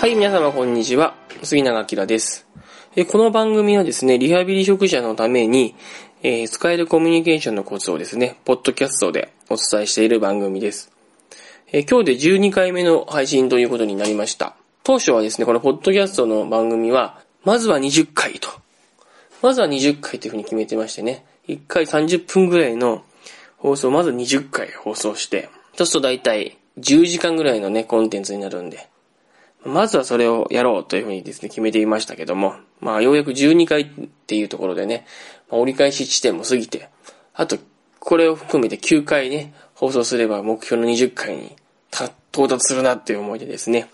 はい、皆様こんにちは。杉永明です。えこの番組はですね、リハビリ職者のために、えー使えるコミュニケーションのコツをですね、ポッドキャストでお伝えしている番組です。え今日で12回目の配信ということになりました。当初はですね、このポッドキャストの番組は、まずは20回と。まずは20回というふうに決めてましてね、1回30分ぐらいの放送まず20回放送して、そうすると大体10時間ぐらいのね、コンテンツになるんで、まずはそれをやろうというふうにですね、決めていましたけども、まあ、ようやく12回っていうところでね、まあ折り返し地点も過ぎて、あと、これを含めて9回ね、放送すれば目標の20回に到達するなっていう思いでですね、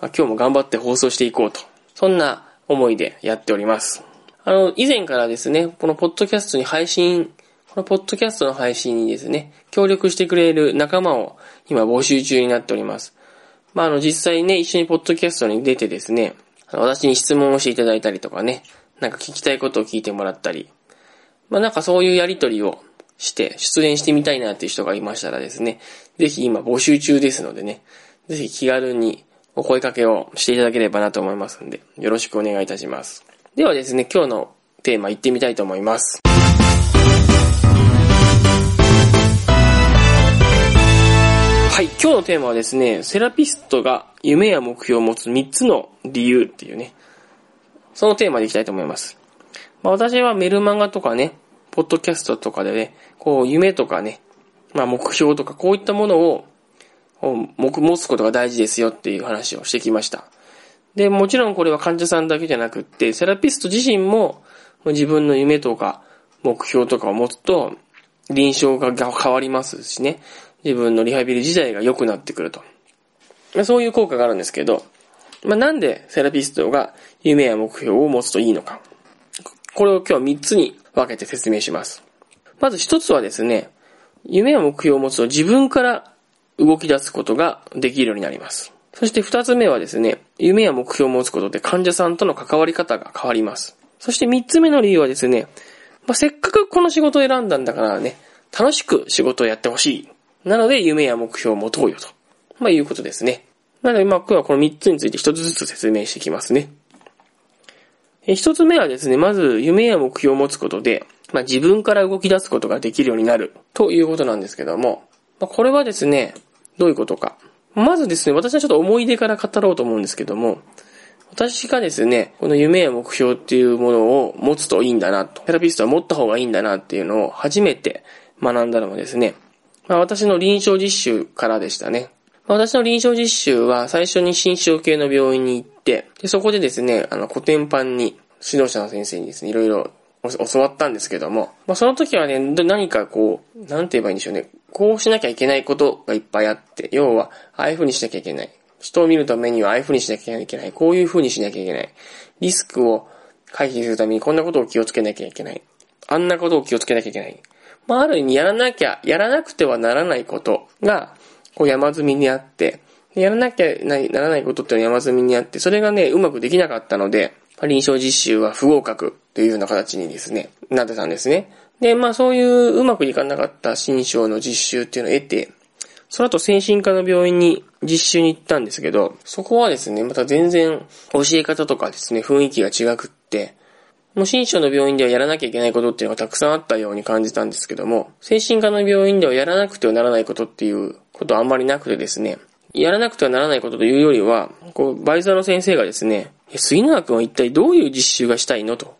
まあ、今日も頑張って放送していこうと。そんな思いでやっております。あの、以前からですね、このポッドキャストに配信、このポッドキャストの配信にですね、協力してくれる仲間を今募集中になっております。まあ、あの、実際ね、一緒にポッドキャストに出てですね、私に質問をしていただいたりとかね、なんか聞きたいことを聞いてもらったり、まあ、なんかそういうやりとりをして、出演してみたいなっていう人がいましたらですね、ぜひ今募集中ですのでね、ぜひ気軽にお声掛けをしていただければなと思いますんで、よろしくお願いいたします。ではですね、今日のテーマ行ってみたいと思います。はい、今日のテーマはですね、セラピストが夢や目標を持つ3つの理由っていうね、そのテーマでいきたいと思います。まあ私はメルマガとかね、ポッドキャストとかでね、こう夢とかね、まあ目標とかこういったものをこう目持つことが大事ですよっていう話をしてきました。で、もちろんこれは患者さんだけじゃなくって、セラピスト自身も自分の夢とか目標とかを持つと、臨床が変わりますしね、自分のリハビリ自体が良くなってくると。そういう効果があるんですけど、まあなんでセラピストが夢や目標を持つといいのか。これを今日は3つに分けて説明します。まず1つはですね、夢や目標を持つと自分から動き出すことができるようになります。そして2つ目はですね、夢や目標を持つことで患者さんとの関わり方が変わります。そして3つ目の理由はですね、まあ、せっかくこの仕事を選んだんだからね、楽しく仕事をやってほしい。なので夢や目標を持とうよと。まあいうことですね。なのでまあ今日はこの3つについて1つずつ説明していきますね。え1つ目はですね、まず夢や目標を持つことで、まあ自分から動き出すことができるようになるということなんですけども、まあ、これはですね、どういうことか。まずですね、私はちょっと思い出から語ろうと思うんですけども、私がですね、この夢や目標っていうものを持つといいんだなと、セラピストは持った方がいいんだなっていうのを初めて学んだのはですね、まあ、私の臨床実習からでしたね。まあ私の臨床実習は最初に心象系の病院に行って、でそこでですね、あの古典版に指導者の先生にですね、いろいろ教わったんですけども、まあ、その時はね、何かこう、なんて言えばいいんでしょうね。こうしなきゃいけないことがいっぱいあって、要は、ああいう風にしなきゃいけない。人を見るためにはああいう風にしなきゃいけない。こういう風にしなきゃいけない。リスクを回避するためにこんなことを気をつけなきゃいけない。あんなことを気をつけなきゃいけない。まあ、ある意味やらなきゃ、やらなくてはならないことが、こう山積みにあって、やらなきゃならないことっていうのは山積みにあって、それがね、うまくできなかったので、臨床実習は不合格というような形にですね、なってたんですね。で、まあそういううまくいかなかった新章の実習っていうのを得て、その後精神科の病院に実習に行ったんですけど、そこはですね、また全然教え方とかですね、雰囲気が違くって、もう新章の病院ではやらなきゃいけないことっていうのがたくさんあったように感じたんですけども、精神科の病院ではやらなくてはならないことっていうことはあんまりなくてですね、やらなくてはならないことというよりは、こう、バイザーの先生がですね、杉永君は一体どういう実習がしたいの？と。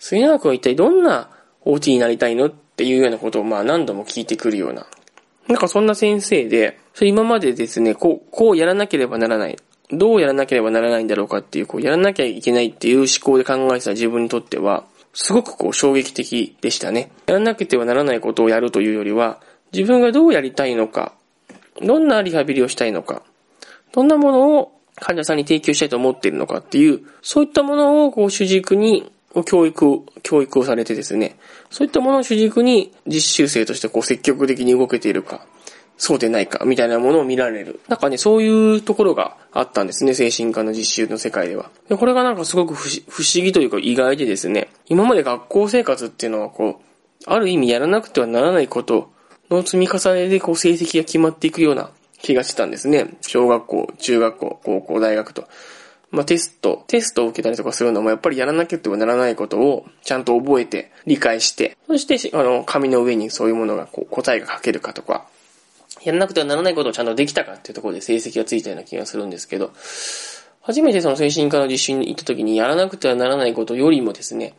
杉永君は一体どんな OT になりたいの？っていうようなことをまあ何度も聞いてくるような。なんかそんな先生で、それ今までですね、こう、こうやらなければならない。どうやらなければならないんだろうかっていう、こう、やらなきゃいけないっていう思考で考えてた自分にとっては、すごくこう衝撃的でしたね。やらなくてはならないことをやるというよりは、自分がどうやりたいのか、どんなリハビリをしたいのか、どんなものを患者さんに提供したいと思っているのかっていう、そういったものをこう主軸に教育、教育をされてですね、そういったものを主軸に実習生としてこう積極的に動けているか、そうでないか、みたいなものを見られる。なんかね、そういうところがあったんですね、精神科の実習の世界では。でこれがなんかすごく不思議というか意外でですね、今まで学校生活っていうのはこう、ある意味やらなくてはならないことの積み重ねでこう成績が決まっていくような気がしてたんですね。小学校、中学校、高校、大学と。まあ、テスト、テストを受けたりとかするのもやっぱりやらなきゃってはならないことをちゃんと覚えて、理解して、そして、あの、紙の上にそういうものがこう答えが書けるかとか、やらなくてはならないことをちゃんとできたかっていうところで成績がついたような気がするんですけど、初めてその精神科の実習に行った時にやらなくてはならないことよりもですね、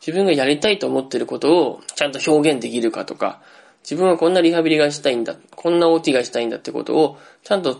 自分がやりたいと思ってることをちゃんと表現できるかとか、自分はこんなリハビリがしたいんだ、こんな OT がしたいんだってことを、ちゃんと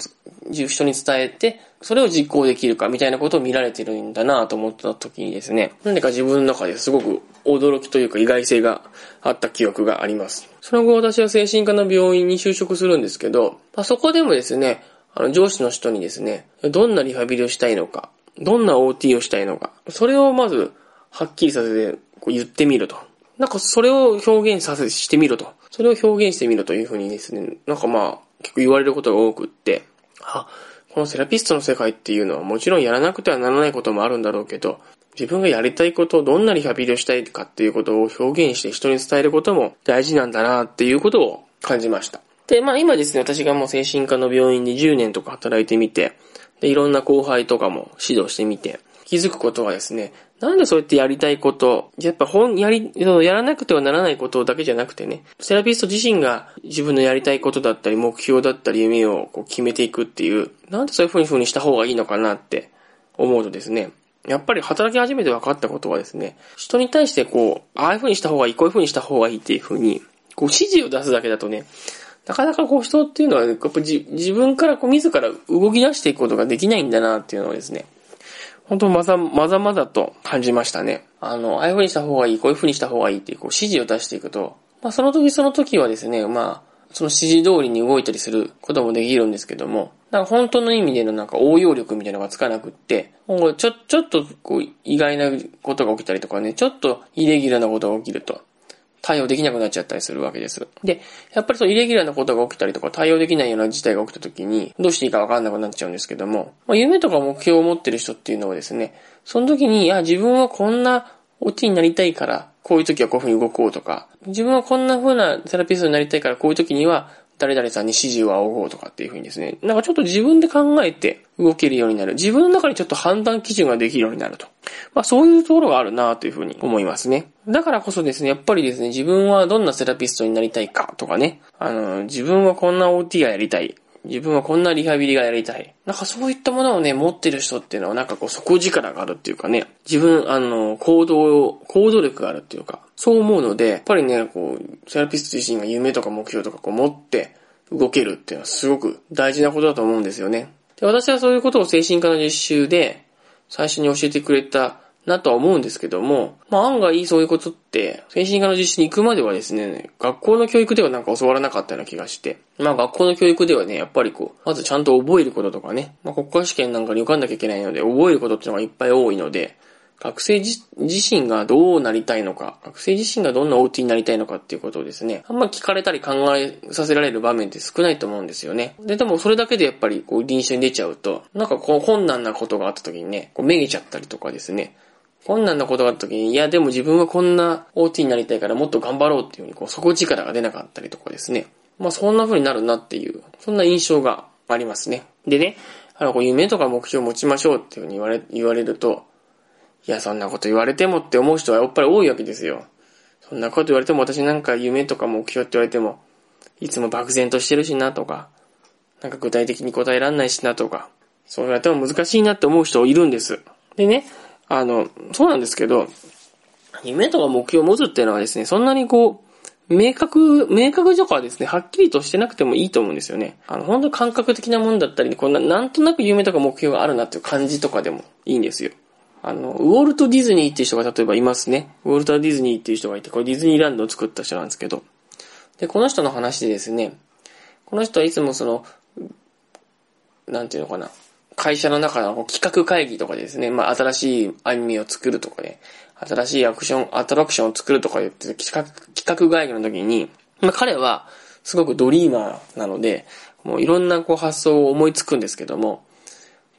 人に伝えて、それを実行できるかみたいなことを見られてるんだなと思った時にですね、なんでか自分の中ですごく驚きというか意外性があった記憶があります。その後私は精神科の病院に就職するんですけど、まあ、そこでもですね、あの上司の人にですね、どんなリハビリをしたいのか、どんな OT をしたいのか、それをまずはっきりさせてこう言ってみると。なんかそれを表現させ、してみろと。それを表現してみろというふうにですね、なんかまあ、結構言われることが多くって、あ、このセラピストの世界っていうのはもちろんやらなくてはならないこともあるんだろうけど、自分がやりたいことをどんなリハビリをしたいかっていうことを表現して人に伝えることも大事なんだなっていうことを感じました。で、まあ今ですね、私がもう精神科の病院で10年とか働いてみて、で、いろんな後輩とかも指導してみて、気づくことはですね、なんでそうやってやりたいこと、やっぱ本、やり、やらなくてはならないことだけじゃなくてね、セラピスト自身が自分のやりたいことだったり、目標だったり、夢をこう決めていくっていう、なんでそういうふうにした方がいいのかなって思うとですね、やっぱり働き始めて分かったことはですね、人に対してこう、ああいうふうにした方がいい、こういうふうにした方がいいっていうふうに、こう指示を出すだけだとね、なかなかこう人っていうのは、やっぱ自分からこう自ら動き出していくことができないんだなっていうのをですね、本当まざ、まざまざと感じましたね。あの、ああいう風にした方がいい、こういう風にした方がいいっていう、こう指示を出していくと、まあその時その時はですね、まあ、その指示通りに動いたりすることもできるんですけども、なんか本当の意味でのなんか応用力みたいなのがつかなくって、ちょ、ちょっとこう意外なことが起きたりとかね、ちょっとイレギュラーなことが起きると、対応できなくなっちゃったりするわけです。で、やっぱりそうイレギュラーなことが起きたりとか対応できないような事態が起きた時にどうしていいかわかんなくなっちゃうんですけども、まあ、夢とか目標を持ってる人っていうのはですね、その時に、いや、自分はこんなオチになりたいから、こういう時はこういう風に動こうとか、自分はこんな風なセラピストになりたいから、こういう時には誰々さんに指示を仰ごうとかっていう風にですね、なんかちょっと自分で考えて動けるようになる。自分の中にちょっと判断基準ができるようになると。まあそういうところがあるなという風に思いますね。だからこそですね、やっぱりですね、自分はどんなセラピストになりたいかとかね、あの、自分はこんな OT がやりたい。自分はこんなリハビリがやりたい。なんかそういったものをね、持ってる人っていうのはなんかこう底力があるっていうかね、自分、あの、行動、行動力があるっていうか、そう思うので、やっぱりね、こう、セラピスト自身が夢とか目標とかこう持って動けるっていうのはすごく大事なことだと思うんですよね。で、私はそういうことを精神科の実習で最初に教えてくれたなとは思うんですけども、まあ案外そういうことって、精神科の実習に行くまではですね、学校の教育ではなんか教わらなかったような気がして、まあ学校の教育ではね、やっぱりこう、まずちゃんと覚えることとかね、まあ国家試験なんかに受かんなきゃいけないので、覚えることっていうのがいっぱい多いので、学生自身がどうなりたいのか、学生自身がどんな OT になりたいのかっていうことをですね、あんま聞かれたり考えさせられる場面って少ないと思うんですよね。で、でもそれだけでやっぱりこう臨床に出ちゃうと、なんかこう困難なことがあった時にね、こうめげちゃったりとかですね、困難なことがあった時に、いやでも自分はこんな OT になりたいからもっと頑張ろうっていうふうに、こう底力が出なかったりとかですね。まあそんな風になるなっていう、そんな印象がありますね。でね、あの、こう夢とか目標を持ちましょうっていうふうに言われ、言われると、いや、そんなこと言われてもって思う人はやっぱり多いわけですよ。そんなこと言われても私なんか夢とか目標って言われても、いつも漠然としてるしなとか、なんか具体的に答えらんないしなとか、そう言われても難しいなって思う人いるんです。でね、あの、そうなんですけど、夢とか目標を持つっていうのはですね、そんなにこう、明確、明確とかはですね、はっきりとしてなくてもいいと思うんですよね。あの、本当感覚的なもんだったり、こんな、なんとなく夢とか目標があるなっていう感じとかでもいいんですよ。あの、ウォルト・ディズニーっていう人が例えばいますね。ウォルト・ディズニーっていう人がいて、これディズニーランドを作った人なんですけど。で、この人の話でですね、この人はいつもその、なんていうのかな、会社の中の企画会議とかですね、まあ、新しいアニメを作るとかね、新しいアクション、アトラクションを作るとか言って企画、企画会議の時に、まあ、彼はすごくドリーマーなので、もういろんなこう発想を思いつくんですけども、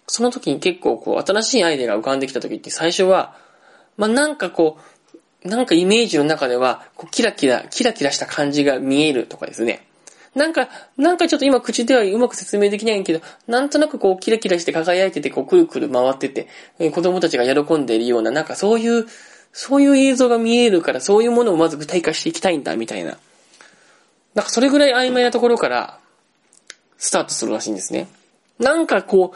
その時に結構こう、新しいアイデアが浮かんできた時って最初は、まあ、なんかこう、なんかイメージの中では、こう、キラキラ、キラキラした感じが見えるとかですね。なんか、なんかちょっと今口ではうまく説明できないけど、なんとなくこうキラキラして輝いてて、こうくるくる回ってて、え子供たちが喜んでいるような、なんかそういう、そういう映像が見えるから、そういうものをまず具体化していきたいんだ、みたいな。なんかそれぐらい曖昧なところから、スタートするらしいんですね。なんかこ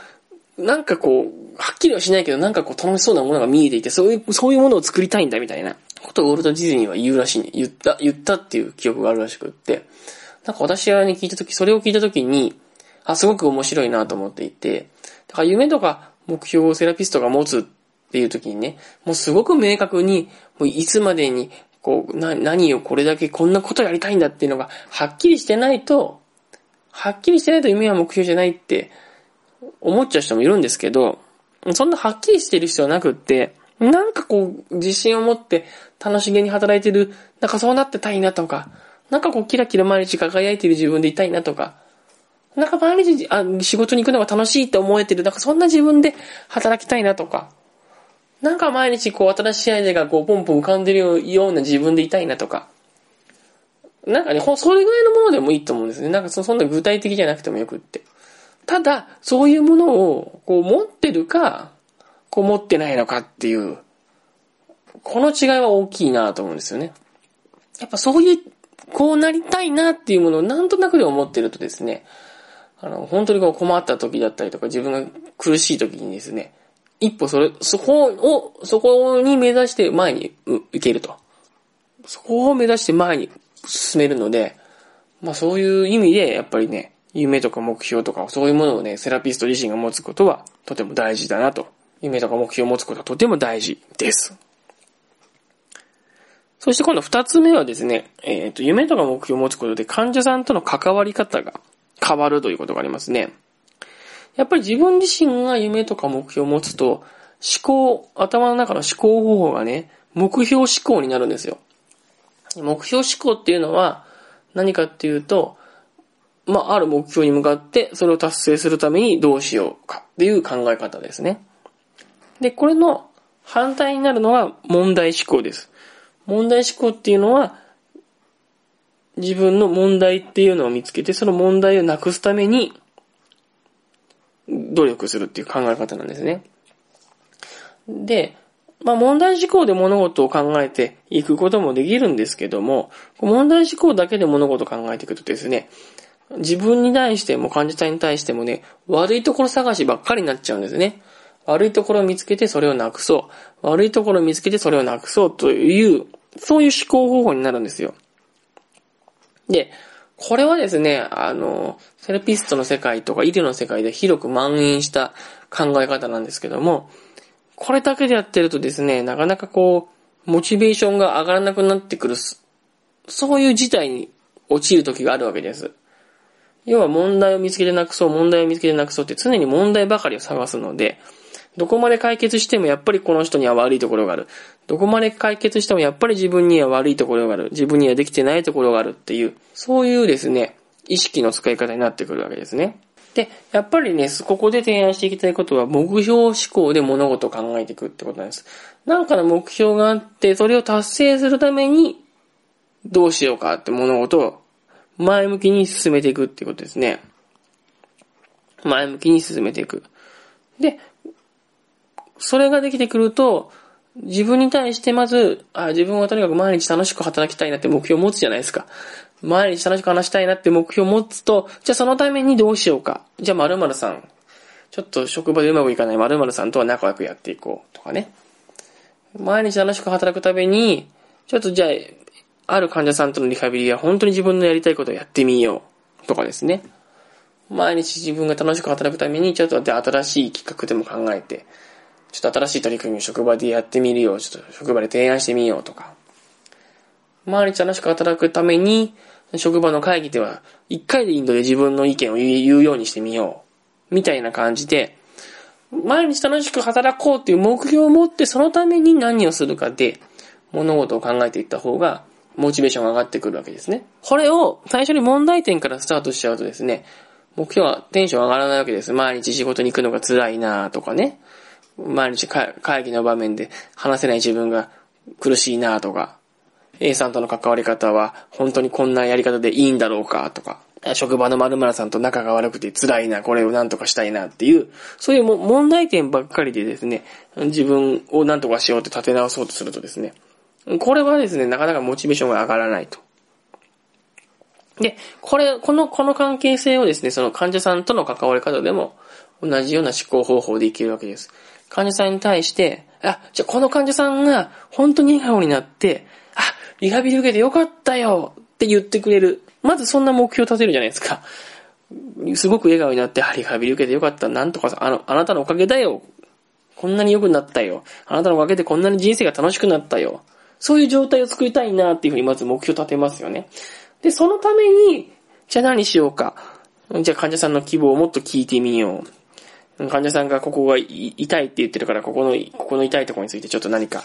う、なんかこう、はっきりはしないけど、なんかこう楽しそうなものが見えていて、そういう、そういうものを作りたいんだ、みたいなことをウォルト・ディズニーは言うらしい、ね、言った、言ったっていう記憶があるらしくって、なんか私がね、聞いたとき、それを聞いたときに、あ、すごく面白いなと思っていて、だから夢とか目標をセラピストが持つっていうときにね、もうすごく明確に、もういつまでに、こう、な、何をこれだけこんなことやりたいんだっていうのが、はっきりしてないと、はっきりしてないと夢は目標じゃないって思っちゃう人もいるんですけど、そんなはっきりしてる必要なくって、なんかこう、自信を持って楽しげに働いてる、なんかそうなってたいなとか、なんかこうキラキラ毎日輝いてる自分でいたいなとか、なんか毎日あ仕事に行くのが楽しいって思えてる、なんかそんな自分で働きたいなとか、なんか毎日こう新しいアイデアがこうポンポン浮かんでるような自分でいたいなとか、なんかね、それぐらいのものでもいいと思うんですね。なんかそそんな具体的じゃなくてもよくって。ただ、そういうものをこう持ってるか、こう持ってないのかっていう、この違いは大きいなと思うんですよね。やっぱそういうこうなりたいなっていうものをなんとなくで思ってるとですね、あの、本当にこう困った時だったりとか自分が苦しい時にですね、一歩それ、そこを、そこに目指して前に行けると。そこを目指して前に進めるので、まあそういう意味でやっぱりね、夢とか目標とかそういうものをね、セラピスト自身が持つことはとても大事だなと。夢とか目標を持つことはとても大事です。そして今度二つ目はですね、えっ、ー、と、夢とか目標を持つことで患者さんとの関わり方が変わるということがありますね。やっぱり自分自身が夢とか目標を持つと、思考、頭の中の思考方法がね、目標思考になるんですよ。目標思考っていうのは何かっていうと、まあ、ある目標に向かってそれを達成するためにどうしようかっていう考え方ですね。で、これの反対になるのが問題思考です。問題思考っていうのは、自分の問題っていうのを見つけて、その問題をなくすために、努力するっていう考え方なんですね。で、まあ問題思考で物事を考えていくこともできるんですけども、問題思考だけで物事を考えていくとですね、自分に対しても患者さんに対してもね、悪いところ探しばっかりになっちゃうんですね。悪いところを見つけてそれをなくそう。悪いところを見つけてそれをなくそうというそういう思考方法になるんですよ。で、これはですね、あの、セラピストの世界とか医療の世界で広く蔓延した考え方なんですけども、これだけでやってるとですね、なかなかこう、モチベーションが上がらなくなってくる、そういう事態に陥る時があるわけです。要は問題を見つけてなくそう、問題を見つけてなくそうって常に問題ばかりを探すので、どこまで解決してもやっぱりこの人には悪いところがある。どこまで解決してもやっぱり自分には悪いところがある。自分にはできてないところがあるっていう、そういうですね、意識の使い方になってくるわけですね。で、やっぱりね、ここで提案していきたいことは、目標思考で物事を考えていくってことなんです。なんかの目標があって、それを達成するために、どうしようかって物事を前向きに進めていくってことですね。前向きに進めていく。で、それができてくると、自分に対してまず、あ自分はとにかく毎日楽しく働きたいなって目標を持つじゃないですか。毎日楽しく話したいなって目標を持つと、じゃあそのためにどうしようか。じゃあ〇〇さん、ちょっと職場でうまくいかない〇〇さんとは仲良くやっていこうとかね。毎日楽しく働くために、ちょっとじゃあ、ある患者さんとのリハビリは本当に自分のやりたいことをやってみようとかですね。毎日自分が楽しく働くために、ちょっと新しい企画でも考えて、ちょっと新しい取り組みを職場でやってみるよ。ちょっと職場で提案してみようとか。毎日楽しく働くために、職場の会議では、一回でいいので自分の意見を言うようにしてみよう。みたいな感じで、毎日楽しく働こうっていう目標を持って、そのために何をするかで、物事を考えていった方が、モチベーションが上がってくるわけですね。これを最初に問題点からスタートしちゃうとですね、目標はテンション上がらないわけです。毎日仕事に行くのが辛いなとかね。毎日会議の場面で話せない自分が苦しいなとか、A さんとの関わり方は本当にこんなやり方でいいんだろうかとか、職場の〇〇さんと仲が悪くて辛いな、これを何とかしたいなっていう、そういう問題点ばっかりでですね、自分を何とかしようって立て直そうとするとですね、これはですね、なかなかモチベーションが上がらないと。で、これ、この、この関係性をですね、その患者さんとの関わり方でも同じような思考方法でいけるわけです。患者さんに対して、あ、じゃこの患者さんが本当に笑顔になって、あ、リハビリ受けてよかったよって言ってくれる。まずそんな目標を立てるじゃないですか。すごく笑顔になって、あ、リハビリ受けてよかった。なんとかさ、あの、あなたのおかげだよ。こんなに良くなったよ。あなたのおかげでこんなに人生が楽しくなったよ。そういう状態を作りたいなっていうふうにまず目標を立てますよね。で、そのために、じゃあ何しようか。じゃあ患者さんの希望をもっと聞いてみよう。患者さんがここが痛いって言ってるから、ここの、ここの痛いところについてちょっと何か、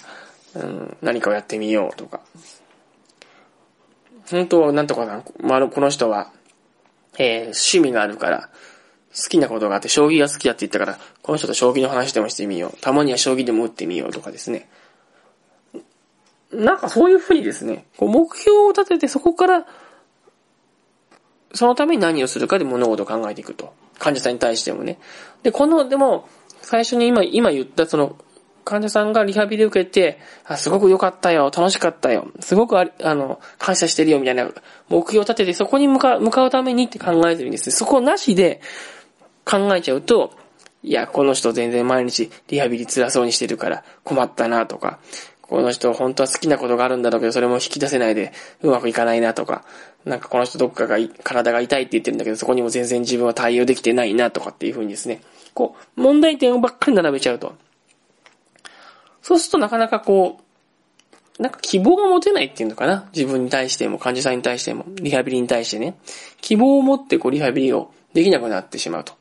うん、何かをやってみようとか。本当は、なんとかな、まあ、この人は、えー、趣味があるから、好きなことがあって、将棋が好きだって言ったから、この人と将棋の話でもしてみよう。たまには将棋でも打ってみようとかですね。なんかそういうふうにですね、こう目標を立ててそこから、そのために何をするかで物事を考えていくと。患者さんに対してもね。で、この、でも、最初に今、今言ったその、患者さんがリハビリ受けて、あ、すごく良かったよ、楽しかったよ、すごくああの、感謝してるよ、みたいな目標を立てて、そこに向かう、向かうためにって考えてるんですそこなしで考えちゃうと、いや、この人全然毎日リハビリ辛そうにしてるから困ったなとか、この人本当は好きなことがあるんだろうけど、それも引き出せないでうまくいかないなとか、なんかこの人どっかが体が痛いって言ってるんだけど、そこにも全然自分は対応できてないなとかっていうふうにですね、こう、問題点をばっかり並べちゃうと。そうするとなかなかこう、なんか希望が持てないっていうのかな？自分に対しても、患者さんに対しても、リハビリに対してね。希望を持ってこう、リハビリをできなくなってしまうと。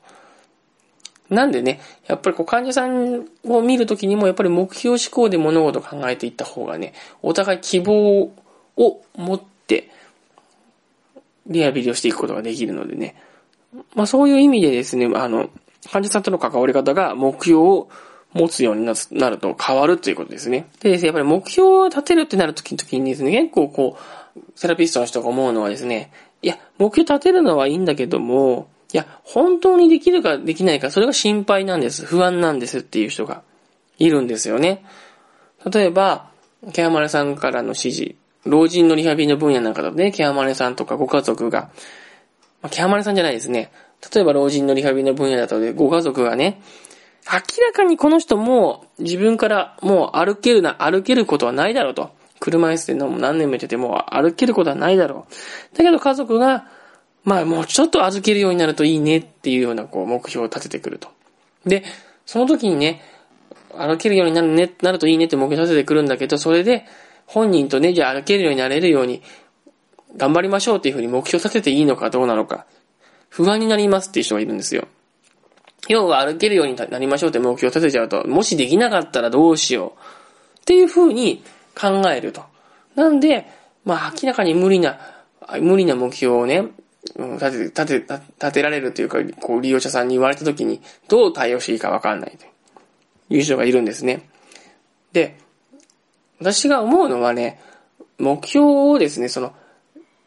なんでね、やっぱりこう患者さんを見るときにもやっぱり目標思考で物事を考えていった方がね、お互い希望を持ってリハビリをしていくことができるのでね。まあそういう意味でですね、あの、患者さんとの関わり方が目標を持つようになると変わるということですね。でですね、やっぱり目標を立てるってなるときにですね、結構こう、セラピストの人が思うのはですね、いや、目標立てるのはいいんだけども、いや、本当にできるかできないか、それが心配なんです。不安なんですっていう人がいるんですよね。例えば、ケアマネさんからの指示、老人のリハビリの分野なんかだとね、ケアマネさんとかご家族が、まあ、ケアマネさんじゃないですね。例えば老人のリハビリの分野だとで、ご家族がね、明らかにこの人も自分からもう歩けるな、歩けることはないだろうと。車椅子でも何年もやってても歩けることはないだろう。だけど家族が、まあもうちょっと預けるようになるといいねっていうようなこう目標を立ててくると。で、その時にね、歩けるようになるね、なるといいねって目標を立ててくるんだけど、それで本人とね、じゃあ歩けるようになれるように頑張りましょうっていうふうに目標立てていいのかどうなのか、不安になりますっていう人がいるんですよ。要は歩けるようになりましょうって目標を立てちゃうと、もしできなかったらどうしようっていう風に考えると。なんで、まあ明らかに無理な、無理な目標をね、立て、立て、立てられるというか、こう利用者さんに言われた時にどう対応していいかわかんないという人がいるんですね。で、私が思うのはね、目標をですね、その、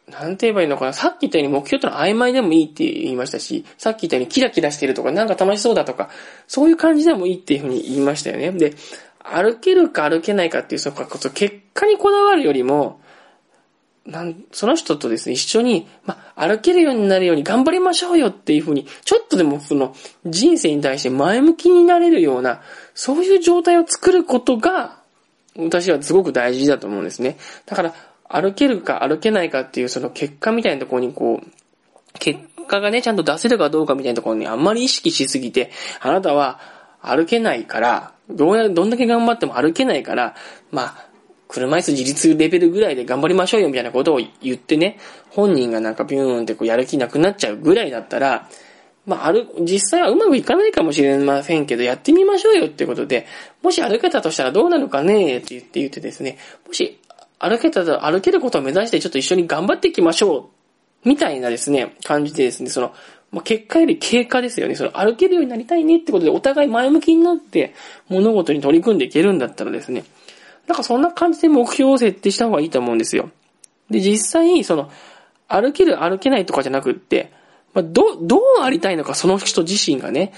なんて言えばいいのかな。さっき言ったように目標ってのは曖昧でもいいって言いましたし、さっき言ったようにキラキラしてるとか、なんか楽しそうだとか、そういう感じでもいいっていうふうに言いましたよね。で、歩けるか歩けないかっていう、そこそ結果にこだわるよりも、なんその人とですね、一緒に、まあ歩けるようになるように頑張りましょうよっていうふうに、ちょっとでもその人生に対して前向きになれるような、そういう状態を作ることが、私はすごく大事だと思うんですね。だから、歩けるか歩けないかっていうその結果みたいなところにこう、結果がね、ちゃんと出せるかどうかみたいなところにあんまり意識しすぎて、あなたは歩けないから、どうや、どんだけ頑張っても歩けないから、まあ、車椅子自立レベルぐらいで頑張りましょうよみたいなことを言ってね、本人がなんかビューンってこうやる気なくなっちゃうぐらいだったら、まあ、歩、実際はうまくいかないかもしれませんけど、やってみましょうよってことで、もし歩けたとしたらどうなるかねって言って言ってですね、もし歩けたら、歩けることを目指してちょっと一緒に頑張っていきましょう。みたいなですね、感じでですね、その、まあ、結果より経過ですよね。その歩けるようになりたいねってことでお互い前向きになって物事に取り組んでいけるんだったらですね、なんかそんな感じで目標を設定した方がいいと思うんですよ。で、実際、その、歩ける歩けないとかじゃなくって、まあ、ど、どうありたいのか、その人自身がね。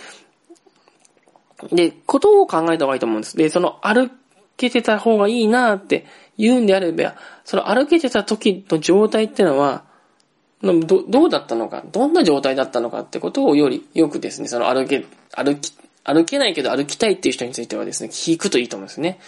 で、ことを考えた方がいいと思うんです。で、その歩けてた方がいいなって言うんであれば、その歩けてた時の状態ってのは、ど、どうだったのか、どんな状態だったのかってことをより、よくですね、その歩け、歩き、歩けないけど歩きたいっていう人についてはですね、聞くといいと思うんですね。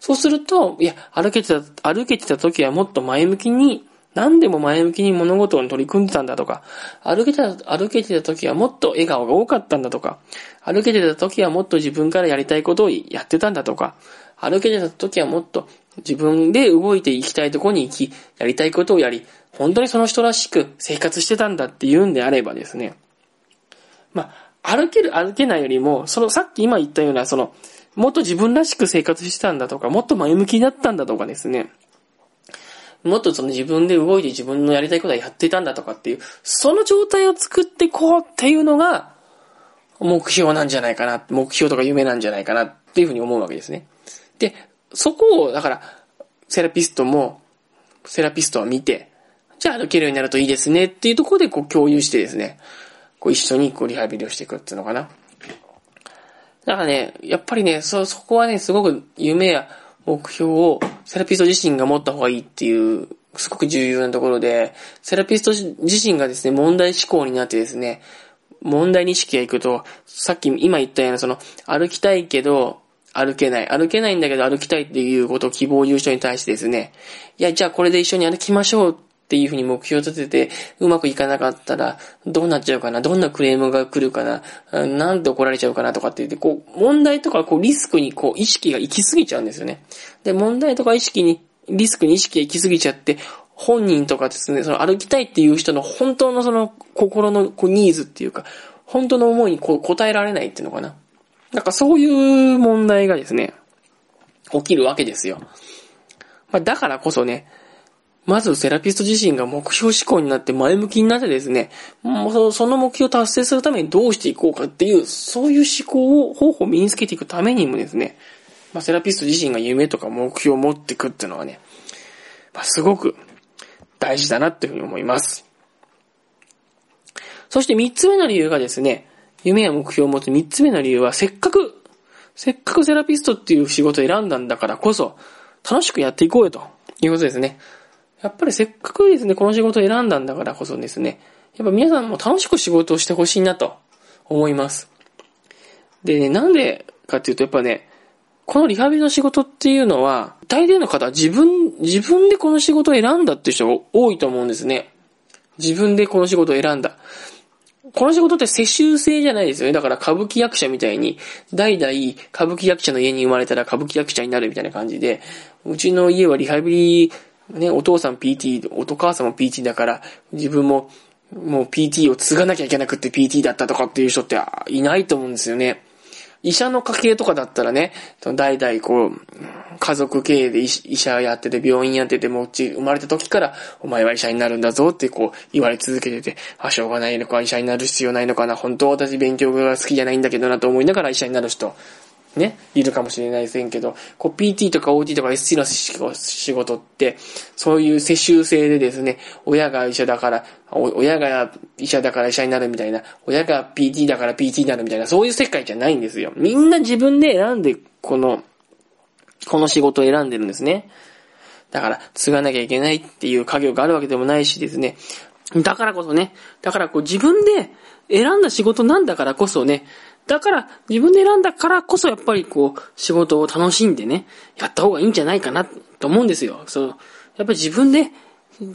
そうすると、いや、歩けてた、歩けてた時はもっと前向きに、何でも前向きに物事に取り組んでたんだとか、歩けてた、歩けてた時はもっと笑顔が多かったんだとか、歩けてた時はもっと自分からやりたいことをやってたんだとか、歩けてた時はもっと自分で動いていきたいとこに行き、やりたいことをやり、本当にその人らしく生活してたんだって言うんであればですね、まあ、歩ける歩けないよりも、そのさっき今言ったような、その、もっと自分らしく生活してたんだとか、もっと前向きになったんだとかですね、もっとその自分で動いて自分のやりたいことはやってたんだとかっていう、その状態を作ってこうっていうのが、目標なんじゃないかな、目標とか夢なんじゃないかなっていうふうに思うわけですね。で、そこを、だから、セラピストも、セラピストは見て、じゃあ歩けるようになるといいですねっていうところでこう共有してですね、こう一緒にこうリハビリをしていくっていうのかな。だからね、やっぱりね、そ、そこはね、すごく夢や目標をセラピスト自身が持った方がいいっていう、すごく重要なところで、セラピスト自身がですね、問題思考になってですね、問題認識がいくと、さっき今言ったような、その、歩きたいけど、歩けない。歩けないんだけど歩きたいっていうことを希望を言う人に対してですね、いや、じゃあこれで一緒に歩きましょうっっていうふうに目標を立てて、うまくいかなかったら、どうなっちゃうかなどんなクレームが来るかななんで怒られちゃうかなとかって言って、こう、問題とかこうリスクにこう意識が行き過ぎちゃうんですよね。で、問題とか意識に、リスクに意識が行き過ぎちゃって、本人とかですね、その歩きたいっていう人の本当のその心のこうニーズっていうか、本当の思いにこう答えられないっていうのかな。なんかそういう問題がですね、起きるわけですよ。まあ、だからこそね、まずセラピスト自身が目標思考になって前向きになってですね、もうその目標を達成するためにどうしていこうかっていう、そういう思考を、方法を身につけていくためにもですね、まあ、セラピスト自身が夢とか目標を持っていくっていうのはね、まあ、すごく大事だなっていうふうに思います。そして三つ目の理由がですね、夢や目標を持つ三つ目の理由は、せっかく、せっかくセラピストっていう仕事を選んだんだからこそ、楽しくやっていこうよということですね。やっぱりせっかくですね、この仕事を選んだんだからこそですね、やっぱ皆さんも楽しく仕事をしてほしいなと思います。でね、なんでかっていうと、やっぱね、このリハビリの仕事っていうのは、大抵の方は自分、自分でこの仕事を選んだっていう人が多いと思うんですね。自分でこの仕事を選んだ。この仕事って世襲制じゃないですよね。だから歌舞伎役者みたいに、代々歌舞伎役者の家に生まれたら歌舞伎役者になるみたいな感じで、うちの家はリハビリ、ね、お父さん PT、お母さんも PT だから、自分ももう PT を継がなきゃいけなくって PT だったとかっていう人っていないと思うんですよね。医者の家系とかだったらね、代々こう、家族経営で医者やってて、病院やってて、もうち生まれた時から、お前は医者になるんだぞってこう言われ続けてて、あ、しょうがないのか、医者になる必要ないのかな、本当私勉強が好きじゃないんだけどなと思いながら医者になる人、ね、いるかもしれないせんけど、こう PT とか OT とか SC の仕事って、そういう世襲制でですね、親が医者だから、親が医者だから医者になるみたいな、親が PT だから PT になるみたいな、そういう世界じゃないんですよ。みんな自分で選んで、この、この仕事を選んでるんですね。だから、継がなきゃいけないっていう家業があるわけでもないしですね。だからこそね、だからこう自分で選んだ仕事なんだからこそね、だから自分で選んだからこそやっぱりこう仕事を楽しんでね、やった方がいいんじゃないかなと思うんですよ。そう。やっぱり自分で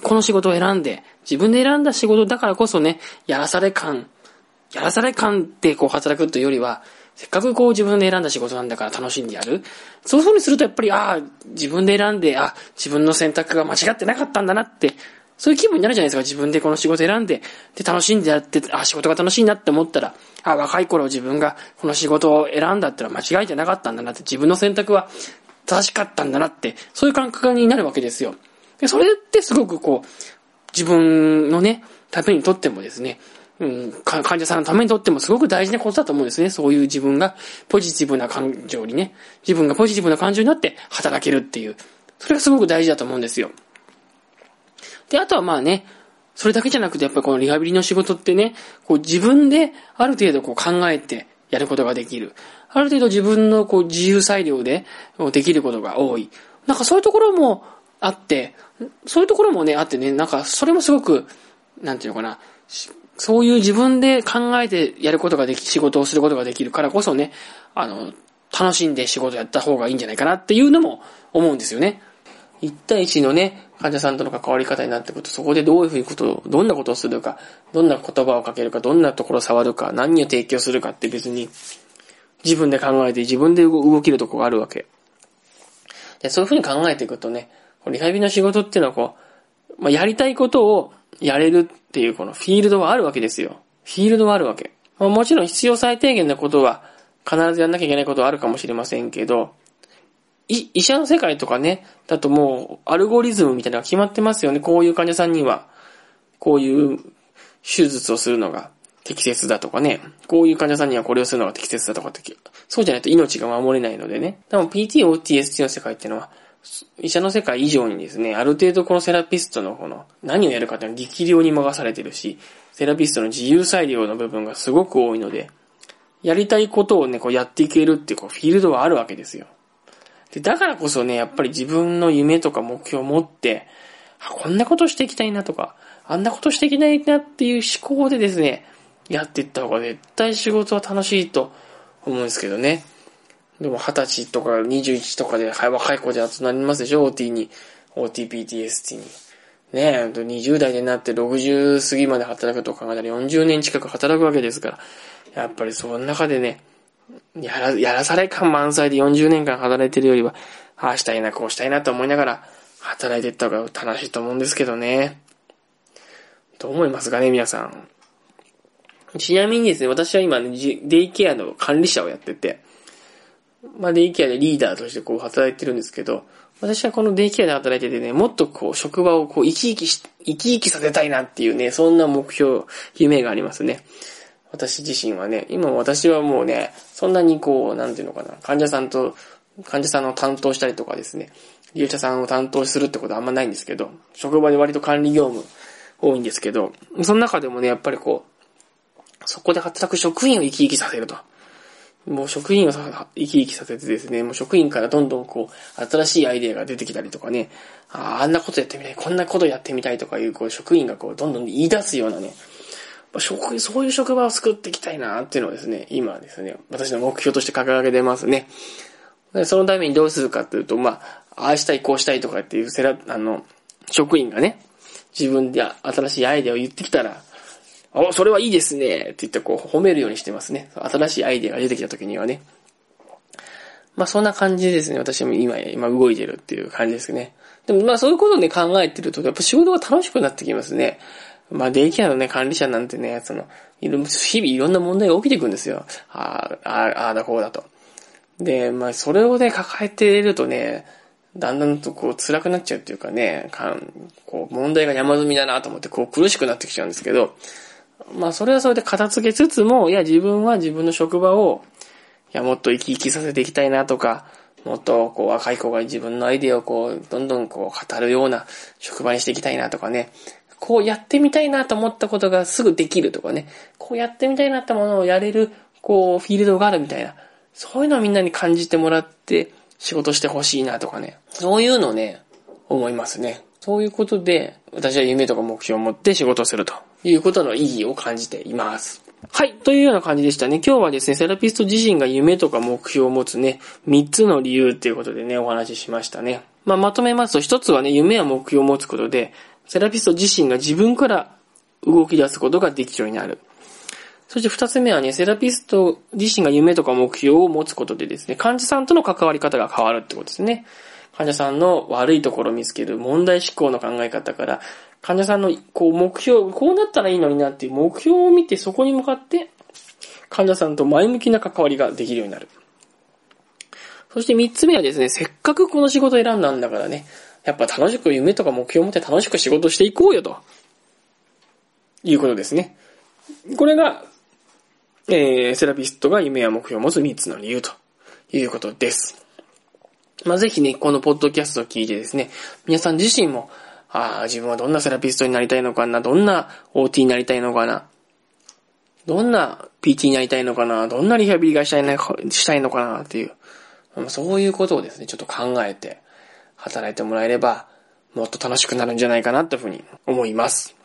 この仕事を選んで、自分で選んだ仕事だからこそね、やらされ感、やらされ感ってこう働くというよりは、せっかくこう自分で選んだ仕事なんだから楽しんでやる。そういう風にするとやっぱり、ああ、自分で選んで、あ自分の選択が間違ってなかったんだなって、そういう気分になるじゃないですか。自分でこの仕事選んで、で、楽しんでやって、あ仕事が楽しいなって思ったら、あ若い頃自分がこの仕事を選んだってのは間違いじゃなかったんだなって、自分の選択は正しかったんだなって、そういう感覚になるわけですよ。で、それってすごくこう、自分のね、ためにとってもですね、うん、患者さんのためにとってもすごく大事なことだと思うんですね。そういう自分がポジティブな感情にね、自分がポジティブな感情になって働けるっていう、それがすごく大事だと思うんですよ。で、あとはまあね、それだけじゃなくて、やっぱりこのリハビリの仕事ってね、こう自分である程度こう考えてやることができる。ある程度自分のこう自由裁量でできることが多い。なんかそういうところもあって、そういうところもね、あってね、なんかそれもすごく、なんていうのかな、そういう自分で考えてやることができ、仕事をすることができるからこそね、あの、楽しんで仕事やった方がいいんじゃないかなっていうのも思うんですよね。一対一のね、患者さんとの関わり方になってくると、そこでどういうふうにことを、どんなことをするか、どんな言葉をかけるか、どんなところを触るか、何を提供するかって別に自分で考えて自分で動けるとこがあるわけ。で、そういうふうに考えていくとね、リハビリの仕事っていうのはこう、まあ、やりたいことをやれるっていうこのフィールドはあるわけですよ。フィールドはあるわけ。まあ、もちろん必要最低限なことは必ずやんなきゃいけないことはあるかもしれませんけど、医者の世界とかね、だともうアルゴリズムみたいなのが決まってますよね。こういう患者さんには、こういう手術をするのが適切だとかね。こういう患者さんにはこれをするのが適切だとかって、そうじゃないと命が守れないのでね。多分 PT、OTST の世界っていうのは、医者の世界以上にですね、ある程度このセラピストのこの何をやるかっていうのは力量に任されてるし、セラピストの自由裁量の部分がすごく多いので、やりたいことをね、こうやっていけるっていうこうフィールドはあるわけですよ。で、だからこそね、やっぱり自分の夢とか目標を持って、こんなことしていきたいなとか、あんなことしていきたいなっていう思考でですね、やっていった方が絶対仕事は楽しいと思うんですけどね。でも20歳とか21とかで若い子で集まりますでしょ ?OT に。OTPTST に。ねえ、20代になって60過ぎまで働くと考えたら40年近く働くわけですから。やっぱりその中でね、やら、やらされ感満載で40年間働いてるよりは、ああしたいな、こうしたいなと思いながら働いてった方が楽しいと思うんですけどね。どう思いますかね、皆さん。ちなみにですね、私は今、ね、デイケアの管理者をやってて、まあ、デイケアでリーダーとしてこう働いてるんですけど、私はこのデイケアで働いててね、もっとこう、職場をこう、生き生きし、生き生きさせたいなっていうね、そんな目標、夢がありますね。私自身はね、今私はもうね、そんなにこう、なんていうのかな、患者さんと、患者さんを担当したりとかですね、利用者さんを担当するってことはあんまないんですけど、職場で割と管理業務多いんですけど、その中でもね、やっぱりこう、そこで働く職員を生き生きさせると。もう職員を生き生きさせてですね、もう職員からどんどんこう、新しいアイデアが出てきたりとかね、ああ、あんなことやってみたい、こんなことやってみたいとかいう、こう、職員がこう、どんどん言い出すようなね、職、そういう職場を作っていきたいなっていうのをですね、今ですね、私の目標として掲げてますね。そのためにどうするかっていうと、まあ、ああしたい、こうしたいとかっていうセラ、あの、職員がね、自分で新しいアイデアを言ってきたら、お、それはいいですねって言ってこう褒めるようにしてますね。新しいアイデアが出てきた時にはね。まあそんな感じでですね、私も今、今動いてるっていう感じですね。でもまあそういうことをね考えてると、やっぱ仕事が楽しくなってきますね。まあ、デイケアのね、管理者なんてね、その、日々いろんな問題が起きてくるんですよ。ああ、ああだこうだと。で、まあ、それをね、抱えてるとね、だんだんとこう辛くなっちゃうっていうかね、かんこう問題が山積みだなと思ってこう苦しくなってきちゃうんですけど、まあそれはそれで片付けつつも、いや自分は自分の職場を、いやもっと生き生きさせていきたいなとか、もっとこう若い子が自分のアイディアをこうどんどんこう語るような職場にしていきたいなとかね、こうやってみたいなと思ったことがすぐできるとかね、こうやってみたいなってものをやれる、こう、フィールドがあるみたいな、そういうのをみんなに感じてもらって仕事してほしいなとかね、そういうのをね、思いますね。そういうことで、私は夢とか目標を持って仕事をするということの意義を感じています。はい。というような感じでしたね。今日はですね、セラピスト自身が夢とか目標を持つね、3つの理由っていうことでね、お話ししましたね。まあ、まとめますと、1つはね、夢や目標を持つことで、セラピスト自身が自分から動き出すことができるようになる。そして二つ目はね、セラピスト自身が夢とか目標を持つことでですね、患者さんとの関わり方が変わるってことですね。患者さんの悪いところを見つける問題思考の考え方から、患者さんのこう目標、こうなったらいいのになっていう目標を見てそこに向かって患者さんと前向きな関わりができるようになる。そして三つ目はですね、せっかくこの仕事を選んだんだからね、やっぱ楽しく夢とか目標を持って楽しく仕事していこうよと。いうことですね。これが、えー、セラピストが夢や目標を持つ3つの理由ということです。まあ、ぜひね、このポッドキャストを聞いてですね、皆さん自身も、ああ、自分はどんなセラピストになりたいのかな、どんな OT になりたいのかな、どんな PT になりたいのかな、どんなリハビリがしたいしたいのかなっていう、そういうことをですね、ちょっと考えて働いてもらえれば、もっと楽しくなるんじゃないかなというふうに思います。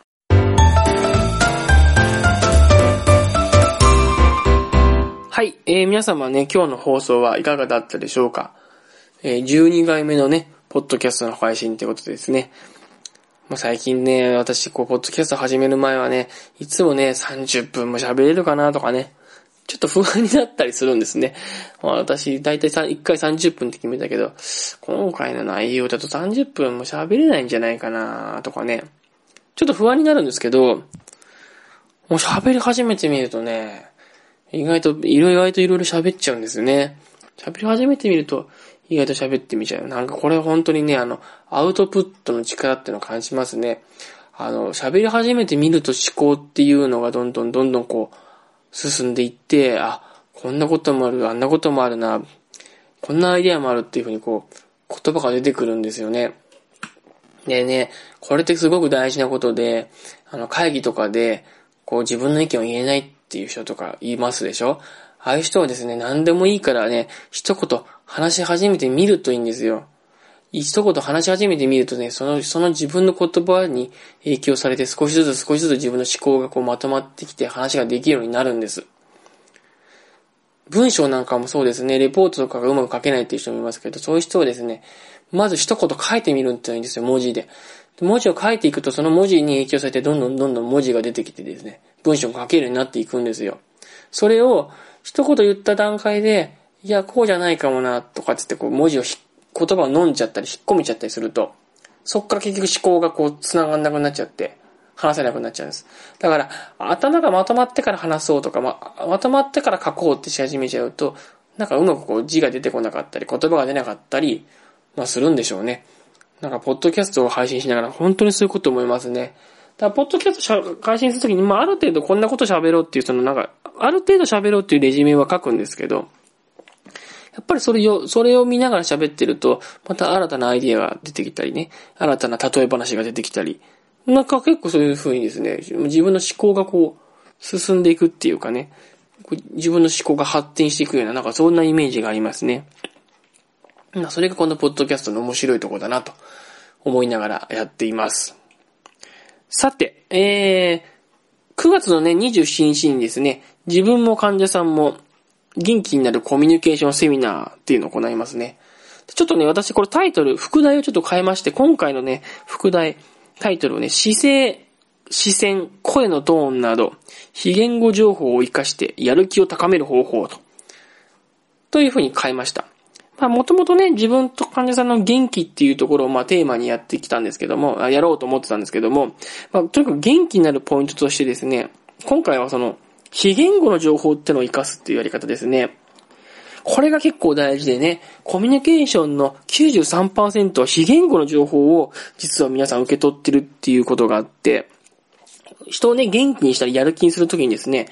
はい、えー、皆様ね、今日の放送はいかがだったでしょうか？えー、12回目のね、ポッドキャストの配信ってことですね。まあ、最近ね、私、こう、ポッドキャスト始める前はね、いつもね、30分も喋れるかなとかね、ちょっと不安になったりするんですね。私、だいたい1回30分って決めたけど、今回の内容だと30分も喋れないんじゃないかなとかね、ちょっと不安になるんですけど、もう喋り始めてみるとね、意外と、いろいろといろいろ喋っちゃうんですよね。喋り始めてみると、意外と喋ってみちゃう。なんかこれ本当にね、あの、アウトプットの力っていうのを感じますね。あの、喋り始めてみると思考っていうのがどんどんどんどんこう、進んでいって、あ、こんなこともある、あんなこともあるな、こんなアイデアもあるっていうふうにこう、言葉が出てくるんですよね。でね、これってすごく大事なことで、あの、会議とかで、こう自分の意見を言えないっていう人とか言いますでしょ？ああいう人はですね、何でもいいからね、一言話し始めてみるといいんですよ。一言話し始めてみるとね、その、その自分の言葉に影響されて少しずつ少しずつ自分の思考がこうまとまってきて話ができるようになるんです。文章なんかもそうですね、レポートとかがうまく書けないっていう人もいますけど、そういう人はですね、まず一言書いてみるっていいんですよ、文字で。文字を書いていくと、その文字に影響されて、どんどんどんどん文字が出てきてですね、文章を書けるようになっていくんですよ。それを、一言言った段階で、いや、こうじゃないかもな、とかつってこう文字を言葉を飲んじゃったり引っ込めちゃったりすると、そっから結局思考がこう繋がんなくなっちゃって、話せなくなっちゃうんです。だから、頭がまとまってから話そうとか、ま、まとまってから書こうってし始めちゃうと、なんかうまくこう字が出てこなかったり、言葉が出なかったり、まあするんでしょうね。なんか、ポッドキャストを配信しながら、本当にそういうこと思いますね。だから、ポッドキャスト配信するときに、まあ、ある程度こんなこと喋ろうっていう、そのなんか、ある程度喋ろうっていうレジュメは書くんですけど、やっぱりそれを、それを見ながら喋ってると、また新たなアイディアが出てきたりね、新たな例え話が出てきたり、なんか結構そういう風にですね、自分の思考がこう、進んでいくっていうかね、自分の思考が発展していくような、なんかそんなイメージがありますね。それがこのポッドキャストの面白いとこだなと思いながらやっています。さて、えー、9月のね、27日にですね、自分も患者さんも元気になるコミュニケーションセミナーっていうのを行いますね。ちょっとね、私これタイトル、副題をちょっと変えまして、今回のね、副題、タイトルをね、姿勢、視線、声のトーンなど、非言語情報を活かしてやる気を高める方法と、というふうに変えました。まあ、もともとね、自分と患者さんの元気っていうところを、まあ、テーマにやってきたんですけども、やろうと思ってたんですけども、まあ、とにかく元気になるポイントとしてですね、今回はその、非言語の情報ってのを活かすっていうやり方ですね。これが結構大事でね、コミュニケーションの93%は非言語の情報を実は皆さん受け取ってるっていうことがあって、人をね、元気にしたりやる気にするときにですね、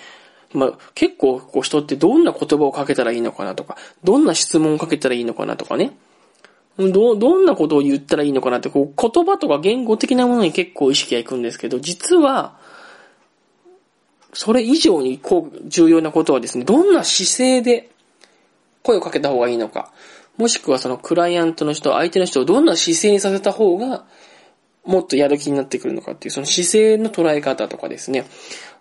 まあ、結構こう人ってどんな言葉をかけたらいいのかなとか、どんな質問をかけたらいいのかなとかね。ど、どんなことを言ったらいいのかなって、こう、言葉とか言語的なものに結構意識がいくんですけど、実は、それ以上にこう、重要なことはですね、どんな姿勢で声をかけた方がいいのか、もしくはそのクライアントの人、相手の人をどんな姿勢にさせた方が、もっとやる気になってくるのかっていう、その姿勢の捉え方とかですね。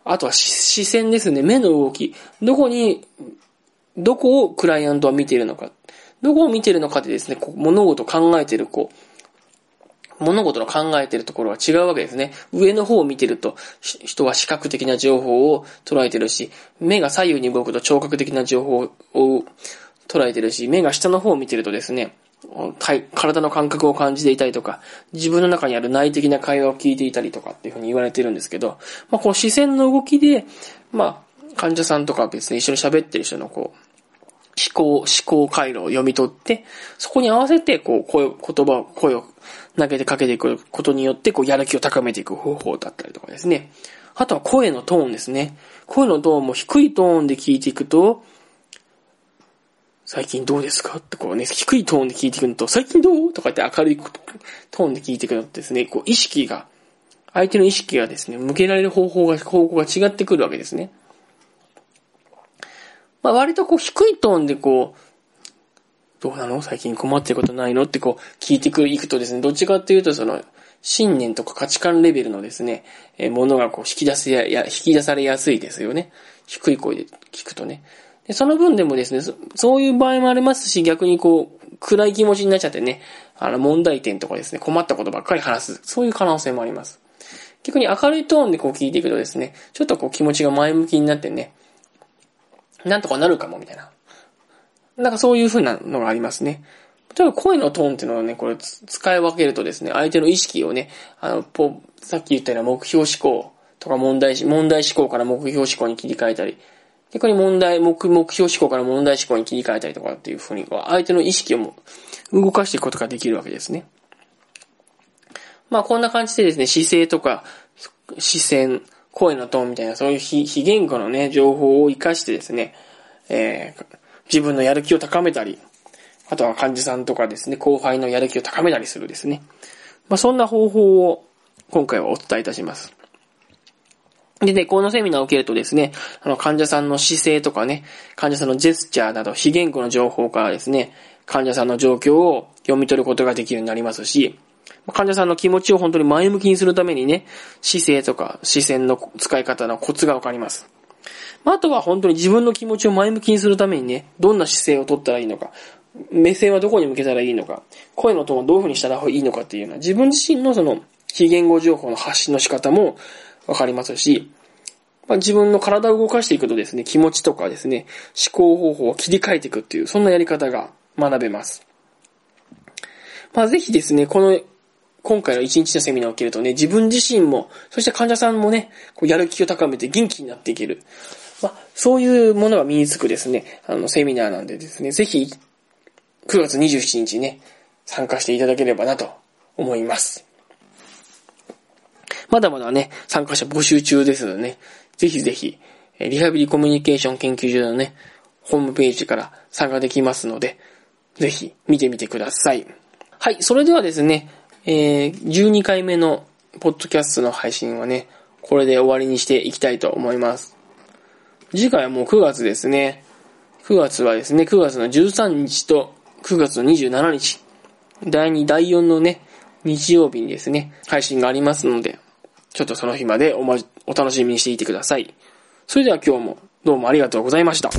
あとは視線ですね。目の動き。どこに、どこをクライアントは見ているのか。どこを見ているのかでですね、物事を考えている、こう、物事の考えてるところは違うわけですね。上の方を見てると、人は視覚的な情報を捉えてるし、目が左右に動くと聴覚的な情報を捉えてるし、目が下の方を見てるとですね、体の感覚を感じていたりとか、自分の中にある内的な会話を聞いていたりとかっていうふうに言われてるんですけど、まあ、この視線の動きで、まあ、患者さんとか別に一緒に喋ってる人のこう、思考、思考回路を読み取って、そこに合わせて、こう、声、言葉、声を投げてかけていくことによって、こう、やる気を高めていく方法だったりとかですね。あとは声のトーンですね。声のトーンも低いトーンで聞いていくと、最近どうですか？ってこうね、低いトーンで聞いていくると、最近どう？とかって明るいトーンで聞いていくるとですね、こう意識が、相手の意識がですね、向けられる方法が、方向が違ってくるわけですね。まあ割とこう低いトーンでこう、どうなの？最近困ってることないの？ってこう聞いてくる、いくとですね、どっちかっていうとその、信念とか価値観レベルのですね、えー、ものがこう引き出せや、や、引き出されやすいですよね。低い声で聞くとね。で、その分でもですねそ、そういう場合もありますし、逆にこう、暗い気持ちになっちゃってね、あの、問題点とかですね、困ったことばっかり話す。そういう可能性もあります。逆に明るいトーンでこう聞いていくとですね、ちょっとこう気持ちが前向きになってね、なんとかなるかも、みたいな。なんかそういう風なのがありますね。例えば声のトーンっていうのはね、これ使い分けるとですね、相手の意識をね、あの、ぽ、さっき言ったような目標思考とか問題、問題思考から目標思考に切り替えたり、逆に問題、目、目標思考から問題思考に切り替えたりとかっていう風に、相手の意識をも動かしていくことができるわけですね。まあこんな感じでですね、姿勢とか、視線、声のトーンみたいな、そういう非非言語のね、情報を活かしてですね、えー、自分のやる気を高めたり、あとは患者さんとかですね、後輩のやる気を高めたりするですね。まあ、そんな方法を今回はお伝えいたします。でね、このセミナーを受けるとですね、あの、患者さんの姿勢とかね、患者さんのジェスチャーなど、非言語の情報からですね、患者さんの状況を読み取ることができるようになりますし、患者さんの気持ちを本当に前向きにするためにね、姿勢とか視線の使い方のコツがわかります。まああとは本当に自分の気持ちを前向きにするためにね、どんな姿勢を取ったらいいのか、目線はどこに向けたらいいのか、声のトーンをどういう風にしたらいいのかっていうような、自分自身のその、非言語情報の発信の仕方もわかりますし、まあ、自分の体を動かしていくとですね、気持ちとかですね、思考方法を切り替えていくっていう、そんなやり方が学べます。まあ、ぜひですね、この、今回の一日のセミナーを受けるとね、自分自身も、そして患者さんもね、こうやる気を高めて元気になっていける。まあ、そういうものが身につくですね、あの、セミナーなんでですね、ぜひ、9月27日ね、参加していただければなと思います。まだまだね、参加者募集中ですのでね、ぜひぜひ、リハビリコミュニケーション研究所のね、ホームページから参加できますので、ぜひ見てみてください。はい、それではですね、えー、12回目のポッドキャストの配信はね、これで終わりにしていきたいと思います。次回はもう9月ですね。9月はですね、9月の13日と9月の27日、第2、第4のね、日曜日にですね、配信がありますので、ちょっとその日までおま、お楽しみにしていてください。それでは今日もどうもありがとうございました。